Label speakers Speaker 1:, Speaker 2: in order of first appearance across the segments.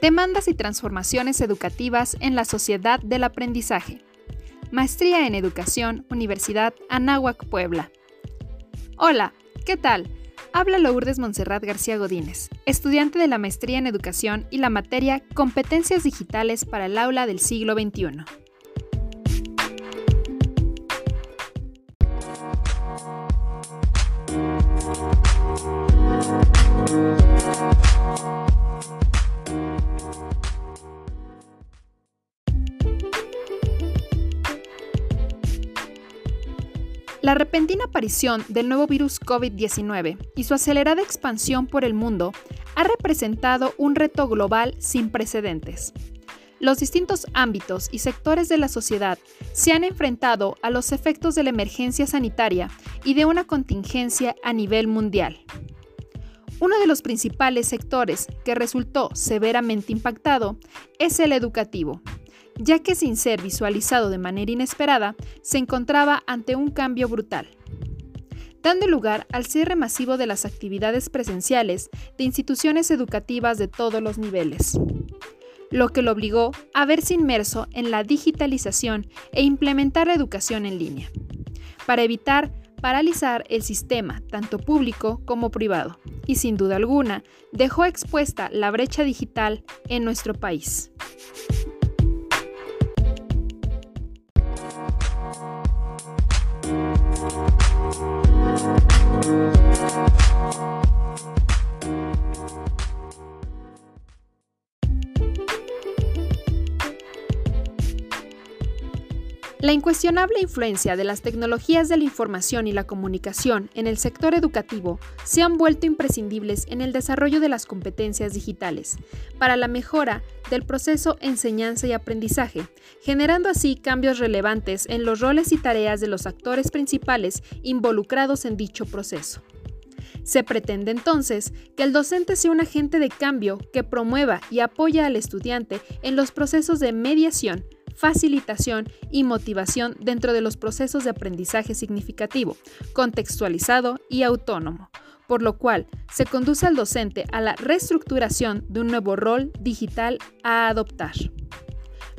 Speaker 1: Demandas y transformaciones educativas en la sociedad del aprendizaje. Maestría en Educación, Universidad Anáhuac, Puebla. Hola, ¿qué tal? Habla Lourdes Monserrat García Godínez, estudiante de la Maestría en Educación y la materia Competencias Digitales para el Aula del Siglo XXI. La repentina aparición del nuevo virus COVID-19 y su acelerada expansión por el mundo ha representado un reto global sin precedentes. Los distintos ámbitos y sectores de la sociedad se han enfrentado a los efectos de la emergencia sanitaria y de una contingencia a nivel mundial. Uno de los principales sectores que resultó severamente impactado es el educativo, ya que sin ser visualizado de manera inesperada, se encontraba ante un cambio brutal, dando lugar al cierre masivo de las actividades presenciales de instituciones educativas de todos los niveles, lo que lo obligó a verse inmerso en la digitalización e implementar la educación en línea, para evitar paralizar el sistema, tanto público como privado, y sin duda alguna dejó expuesta la brecha digital en nuestro país. Thank you. La incuestionable influencia de las tecnologías de la información y la comunicación en el sector educativo se han vuelto imprescindibles en el desarrollo de las competencias digitales, para la mejora del proceso enseñanza y aprendizaje, generando así cambios relevantes en los roles y tareas de los actores principales involucrados en dicho proceso. Se pretende entonces que el docente sea un agente de cambio que promueva y apoya al estudiante en los procesos de mediación, facilitación y motivación dentro de los procesos de aprendizaje significativo, contextualizado y autónomo, por lo cual se conduce al docente a la reestructuración de un nuevo rol digital a adoptar.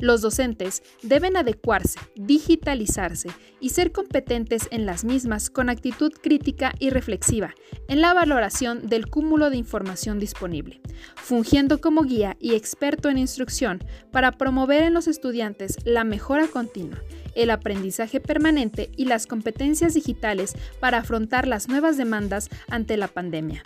Speaker 1: Los docentes deben adecuarse, digitalizarse y ser competentes en las mismas con actitud crítica y reflexiva en la valoración del cúmulo de información disponible, fungiendo como guía y experto en instrucción para promover en los estudiantes la mejora continua, el aprendizaje permanente y las competencias digitales para afrontar las nuevas demandas ante la pandemia.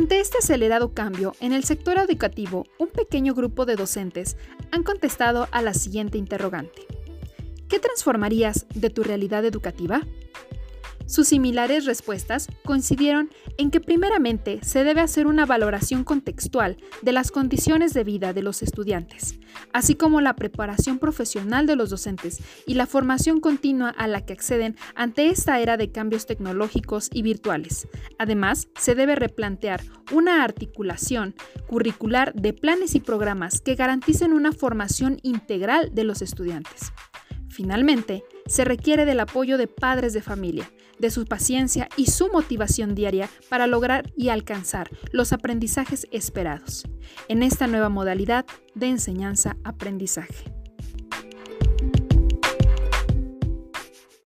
Speaker 1: Ante este acelerado cambio en el sector educativo, un pequeño grupo de docentes han contestado a la siguiente interrogante. ¿Qué transformarías de tu realidad educativa? Sus similares respuestas coincidieron en que primeramente se debe hacer una valoración contextual de las condiciones de vida de los estudiantes, así como la preparación profesional de los docentes y la formación continua a la que acceden ante esta era de cambios tecnológicos y virtuales. Además, se debe replantear una articulación curricular de planes y programas que garanticen una formación integral de los estudiantes. Finalmente, se requiere del apoyo de padres de familia, de su paciencia y su motivación diaria para lograr y alcanzar los aprendizajes esperados en esta nueva modalidad de enseñanza-aprendizaje.